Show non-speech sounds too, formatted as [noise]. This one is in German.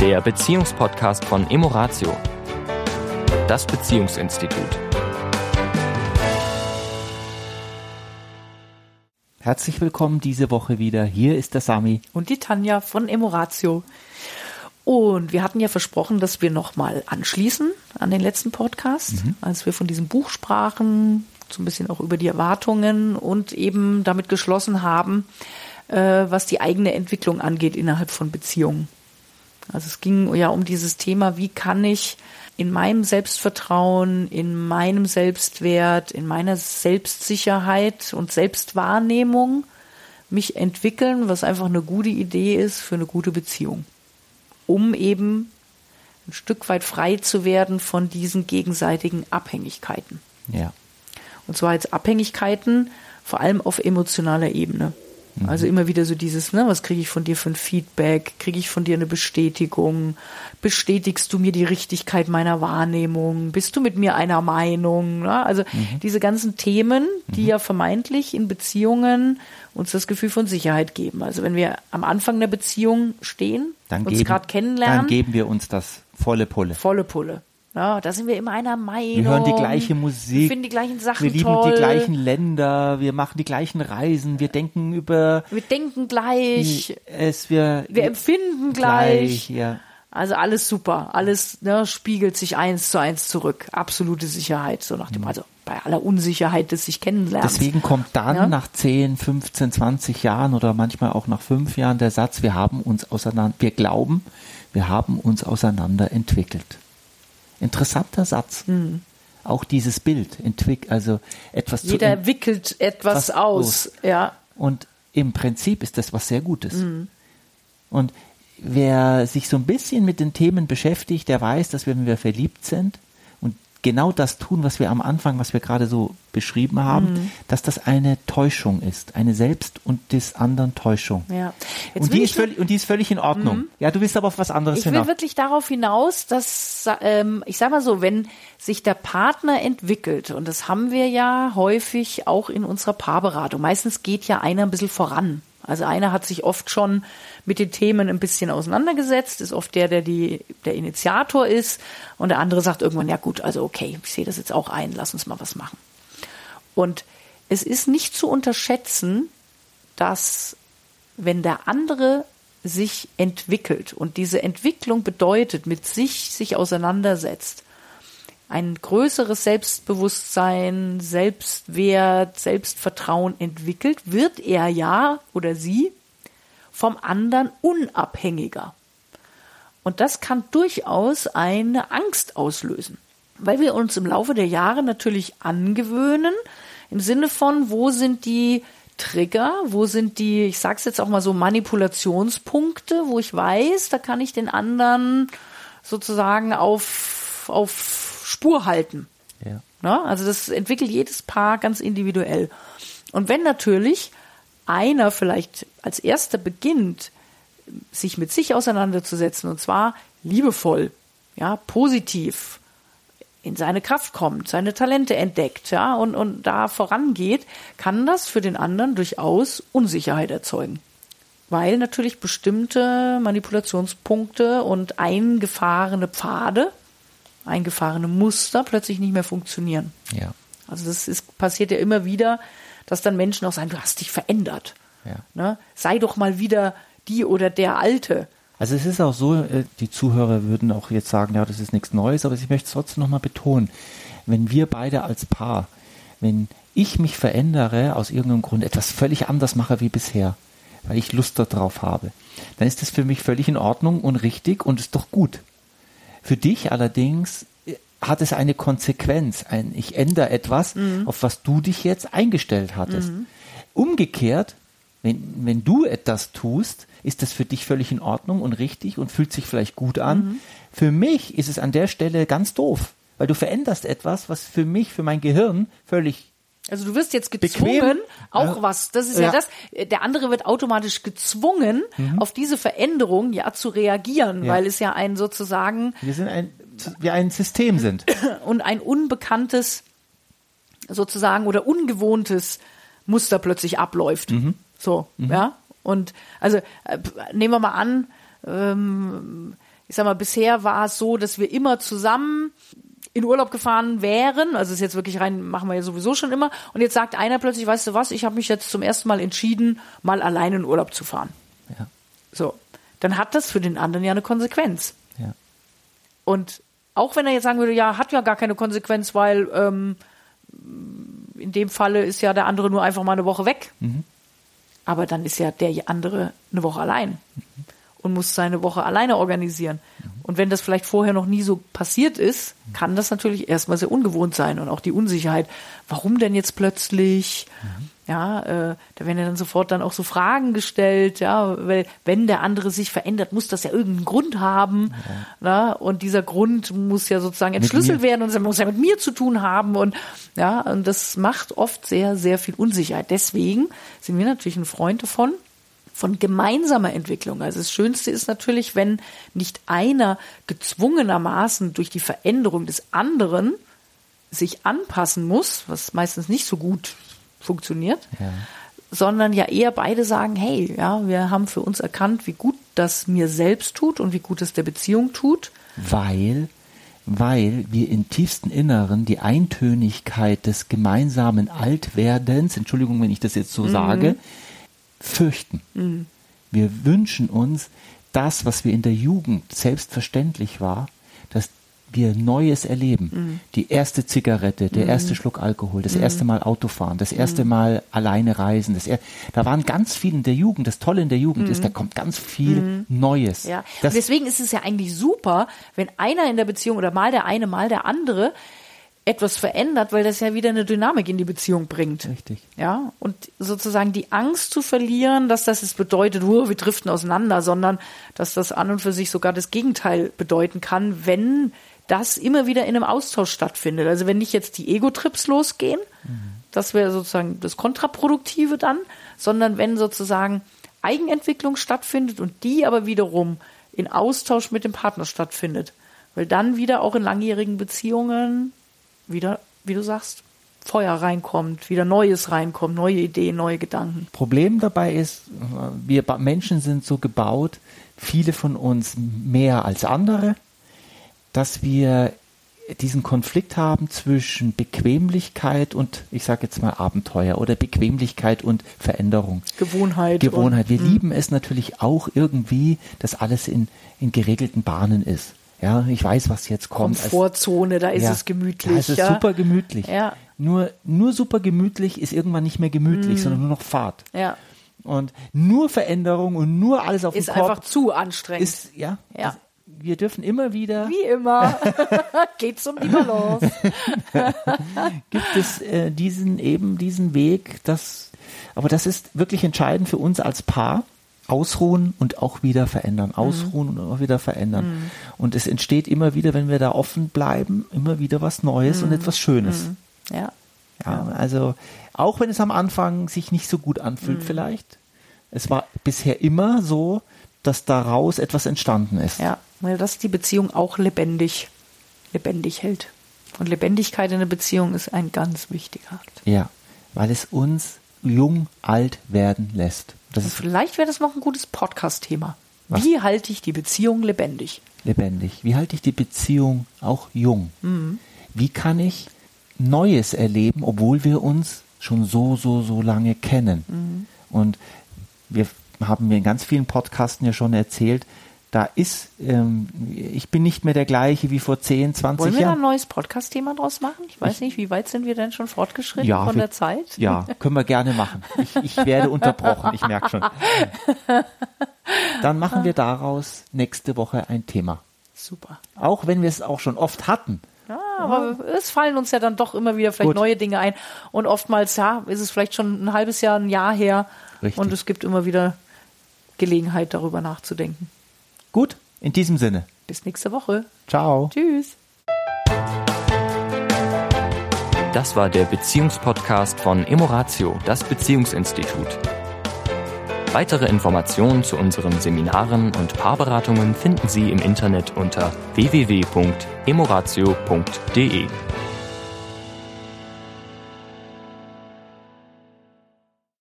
der Beziehungspodcast von Emoratio, das Beziehungsinstitut. Herzlich willkommen diese Woche wieder. Hier ist der Sami. Und die Tanja von Emoratio. Und wir hatten ja versprochen, dass wir nochmal anschließen an den letzten Podcast, mhm. als wir von diesem Buch sprachen, so ein bisschen auch über die Erwartungen und eben damit geschlossen haben, äh, was die eigene Entwicklung angeht innerhalb von Beziehungen. Also es ging ja um dieses Thema, wie kann ich in meinem Selbstvertrauen, in meinem Selbstwert, in meiner Selbstsicherheit und Selbstwahrnehmung mich entwickeln, was einfach eine gute Idee ist für eine gute Beziehung. Um eben ein Stück weit frei zu werden von diesen gegenseitigen Abhängigkeiten. Ja. Und zwar jetzt Abhängigkeiten, vor allem auf emotionaler Ebene. Mhm. Also immer wieder so dieses, ne, was kriege ich von dir für ein Feedback? Kriege ich von dir eine Bestätigung? Bestätigst du mir die Richtigkeit meiner Wahrnehmung? Bist du mit mir einer Meinung? Ne? Also mhm. diese ganzen Themen, die mhm. ja vermeintlich in Beziehungen uns das Gefühl von Sicherheit geben. Also wenn wir am Anfang der Beziehung stehen, dann uns gerade kennenlernen, dann geben wir uns das volle Pulle. Volle Pulle. Ja, da sind wir immer einer Meinung. Wir hören die gleiche Musik. Wir finden die gleichen Sachen Wir lieben toll. die gleichen Länder. Wir machen die gleichen Reisen. Wir denken über. Wir denken gleich. Es, wir, wir empfinden gleich. gleich ja. Also alles super. Alles ne, spiegelt sich eins zu eins zurück. Absolute Sicherheit. So nach dem, also bei aller Unsicherheit des sich kennenlernens. Deswegen kommt dann Ja. nach 10, 15, 20 Jahren oder manchmal auch nach fünf Jahren der Satz, wir haben uns auseinander, wir glauben, wir haben uns auseinander entwickelt. Interessanter Satz. Mhm. Auch dieses Bild entwickelt, also etwas zu Jeder wickelt etwas was aus. aus. Ja. Und im Prinzip ist das was sehr Gutes. Mhm. Und wer sich so ein bisschen mit den Themen beschäftigt, der weiß, dass wenn wir verliebt sind genau das tun, was wir am Anfang, was wir gerade so beschrieben haben, Mhm. dass das eine Täuschung ist, eine selbst und des anderen Täuschung. ja. Jetzt Und die, ist völlig, und die ist völlig in Ordnung. Ja, du willst aber auf was anderes Ich will hinaus. wirklich darauf hinaus, dass, ähm, ich sag mal so, wenn sich der Partner entwickelt, und das haben wir ja häufig auch in unserer Paarberatung, meistens geht ja einer ein bisschen voran. Also einer hat sich oft schon mit den Themen ein bisschen auseinandergesetzt, ist oft der, der die, der Initiator ist, und der andere sagt irgendwann, ja gut, also okay, ich sehe das jetzt auch ein, lass uns mal was machen. Und es ist nicht zu unterschätzen, dass wenn der andere sich entwickelt und diese Entwicklung bedeutet, mit sich sich auseinandersetzt, ein größeres Selbstbewusstsein, Selbstwert, Selbstvertrauen entwickelt, wird er ja oder sie vom anderen unabhängiger. Und das kann durchaus eine Angst auslösen, weil wir uns im Laufe der Jahre natürlich angewöhnen, im Sinne von, wo sind die Trigger, wo sind die, ich sag's jetzt auch mal so, Manipulationspunkte, wo ich weiß, da kann ich den anderen sozusagen auf, auf Spur halten. ja. Ne? Also das entwickelt jedes Paar ganz individuell. Und wenn natürlich einer vielleicht als erster beginnt, sich mit sich auseinanderzusetzen, und zwar liebevoll, ja, positiv, in seine Kraft kommt, seine Talente entdeckt, ja, und, und da vorangeht, kann das für den anderen durchaus Unsicherheit erzeugen. Weil natürlich bestimmte Manipulationspunkte und eingefahrene Pfade, eingefahrene Muster plötzlich nicht mehr funktionieren. Ja. Also das ist, passiert ja immer wieder, dass dann Menschen auch sagen, du hast dich verändert. Ja. Ne? Sei doch mal wieder die oder der Alte. Also es ist auch so, äh, die Zuhörer würden auch jetzt sagen, ja, das ist nichts Neues, aber ich möchte es trotzdem nochmal betonen. Wenn wir beide als Paar, wenn ich mich verändere, aus irgendeinem Grund etwas völlig anders mache wie bisher, weil ich Lust darauf habe, dann ist das für mich völlig in Ordnung und richtig und ist doch gut. Für dich allerdings äh, hat es eine Konsequenz. Ein, ich ändere etwas, auf was du dich jetzt eingestellt hattest. Umgekehrt, wenn, wenn du etwas tust, ist das für dich völlig in Ordnung und richtig und fühlt sich vielleicht gut an. Für mich ist es an der Stelle ganz doof, weil du veränderst etwas, was für mich, für mein Gehirn völlig Also du wirst jetzt Bequem. gezwungen, auch Ja. was, das ist ja. Ja. das, der andere wird automatisch gezwungen, auf diese Veränderung ja zu reagieren, Ja. weil es ja ein sozusagen wir sind ein, wir ein System sind. [clears throat] und ein unbekanntes sozusagen oder ungewohntes Muster plötzlich abläuft. So, ja. Und also äh, nehmen wir mal an, ähm, ich sag mal, bisher war es so, dass wir immer zusammen in Urlaub gefahren wären, also ist jetzt wirklich rein, machen wir ja sowieso schon immer, und jetzt sagt einer plötzlich, weißt du was, ich habe mich jetzt zum ersten Mal entschieden, mal alleine in Urlaub zu fahren. Ja. So, dann hat das für den anderen ja eine Konsequenz. Ja. Und auch wenn er jetzt sagen würde, ja, hat ja gar keine Konsequenz, weil ähm, in dem Falle ist ja der andere nur einfach mal eine Woche weg. Aber dann ist ja der andere eine Woche allein und muss seine Woche alleine organisieren. Und wenn das vielleicht vorher noch nie so passiert ist, kann das natürlich erstmal sehr ungewohnt sein und auch die Unsicherheit. Warum denn jetzt plötzlich? Ja, äh, da werden ja dann sofort dann auch so Fragen gestellt, ja, weil wenn der andere sich verändert, muss das ja irgendeinen Grund haben. Na? Und dieser Grund muss ja sozusagen entschlüsselt werden und muss ja mit mir zu tun haben. Und ja, und das macht oft sehr, sehr viel Unsicherheit. Deswegen sind wir natürlich ein Freund davon, von gemeinsamer Entwicklung. Also das Schönste ist natürlich, wenn nicht einer gezwungenermaßen durch die Veränderung des anderen sich anpassen muss, was meistens nicht so gut funktioniert, Ja. sondern ja eher beide sagen, hey, ja, wir haben für uns erkannt, wie gut das mir selbst tut und wie gut es der Beziehung tut. Weil, weil wir im tiefsten Inneren die Eintönigkeit des gemeinsamen Altwerdens, Entschuldigung, wenn ich das jetzt so sage, fürchten. Wir wünschen uns das, was wir in der Jugend selbstverständlich war, dass wir Neues erleben. Die erste Zigarette, der erste Schluck Alkohol, das erste Mal Autofahren, das erste Mal alleine reisen. Das er da waren ganz viel in der Jugend. Das Tolle in der Jugend ist, da kommt ganz viel Neues. Ja. Deswegen ist es ja eigentlich super, wenn einer in der Beziehung oder mal der eine, mal der andere etwas verändert, weil das ja wieder eine Dynamik in die Beziehung bringt. Richtig. Ja, und sozusagen die Angst zu verlieren, dass das es bedeutet, oh, wir driften auseinander, sondern dass das an und für sich sogar das Gegenteil bedeuten kann, wenn das immer wieder in einem Austausch stattfindet. Also wenn nicht jetzt die Ego-Trips losgehen, das wäre sozusagen das Kontraproduktive dann, sondern wenn sozusagen Eigenentwicklung stattfindet und die aber wiederum in Austausch mit dem Partner stattfindet. Weil dann wieder auch in langjährigen Beziehungen wieder, wie du sagst, Feuer reinkommt, wieder Neues reinkommt, neue Ideen, neue Gedanken. Problem dabei ist, wir Menschen sind so gebaut, viele von uns mehr als andere, dass wir diesen Konflikt haben zwischen Bequemlichkeit und, ich sage jetzt mal, Abenteuer oder Bequemlichkeit und Veränderung. Gewohnheit. Gewohnheit. Wir lieben es natürlich auch irgendwie, dass alles in, in geregelten Bahnen ist. Ja, ich weiß, was jetzt kommt. Komfortzone, da ist ja. es gemütlich. Da ist es ja. super gemütlich. Ja. Nur, nur super gemütlich ist irgendwann nicht mehr gemütlich, sondern nur noch Fahrt. Ja. Und nur Veränderung und nur alles auf Ist den Kopf einfach zu anstrengend. ist, ja. Ja. Also, wir dürfen immer wieder, Wie immer. [laughs] Geht's um die Balance. [laughs] gibt es äh, diesen, eben diesen Weg, das, aber das ist wirklich entscheidend für uns als Paar. Ausruhen und auch wieder verändern. Ausruhen und auch wieder verändern. Und es entsteht immer wieder, wenn wir da offen bleiben, immer wieder was Neues und etwas Schönes. Ja. Ja, also auch wenn es am Anfang sich nicht so gut anfühlt vielleicht, es war bisher immer so, dass daraus etwas entstanden ist. Ja. Weil das die Beziehung auch lebendig, lebendig hält. Und Lebendigkeit in der Beziehung ist ein ganz wichtiger Akt. Ja, weil es uns jung alt werden lässt. Das Und ist vielleicht wäre das noch ein gutes Podcast-Thema. Wie halte ich die Beziehung lebendig? lebendig. Wie halte ich die Beziehung auch jung? Mhm. Wie kann ich Neues erleben, obwohl wir uns schon so, so, so lange kennen? Mhm. Und wir haben mir in ganz vielen Podcasten ja schon erzählt, da ist, ähm, ich bin nicht mehr der gleiche wie vor 10, 20 Wollen wir da ein Jahren. neues Podcast-Thema draus machen? Ich weiß nicht, wie weit sind wir denn schon fortgeschritten Ja, von wir- der Zeit? Ja, können wir gerne machen. Ich, ich werde unterbrochen, ich merke schon. [laughs] Dann machen wir daraus nächste Woche ein Thema. Super. Auch wenn wir es auch schon oft hatten. Ja, aber es fallen uns ja dann doch immer wieder vielleicht Gut. neue Dinge ein. Und oftmals, ja, ist es vielleicht schon ein halbes Jahr, ein Jahr her. Richtig. Und es gibt immer wieder Gelegenheit, darüber nachzudenken. Gut, in diesem Sinne. Bis nächste Woche. Ciao. Tschüss. Das war der Beziehungspodcast von Emoratio, das Beziehungsinstitut. Weitere Informationen zu unseren Seminaren und Paarberatungen finden Sie im Internet unter www.emoratio.de.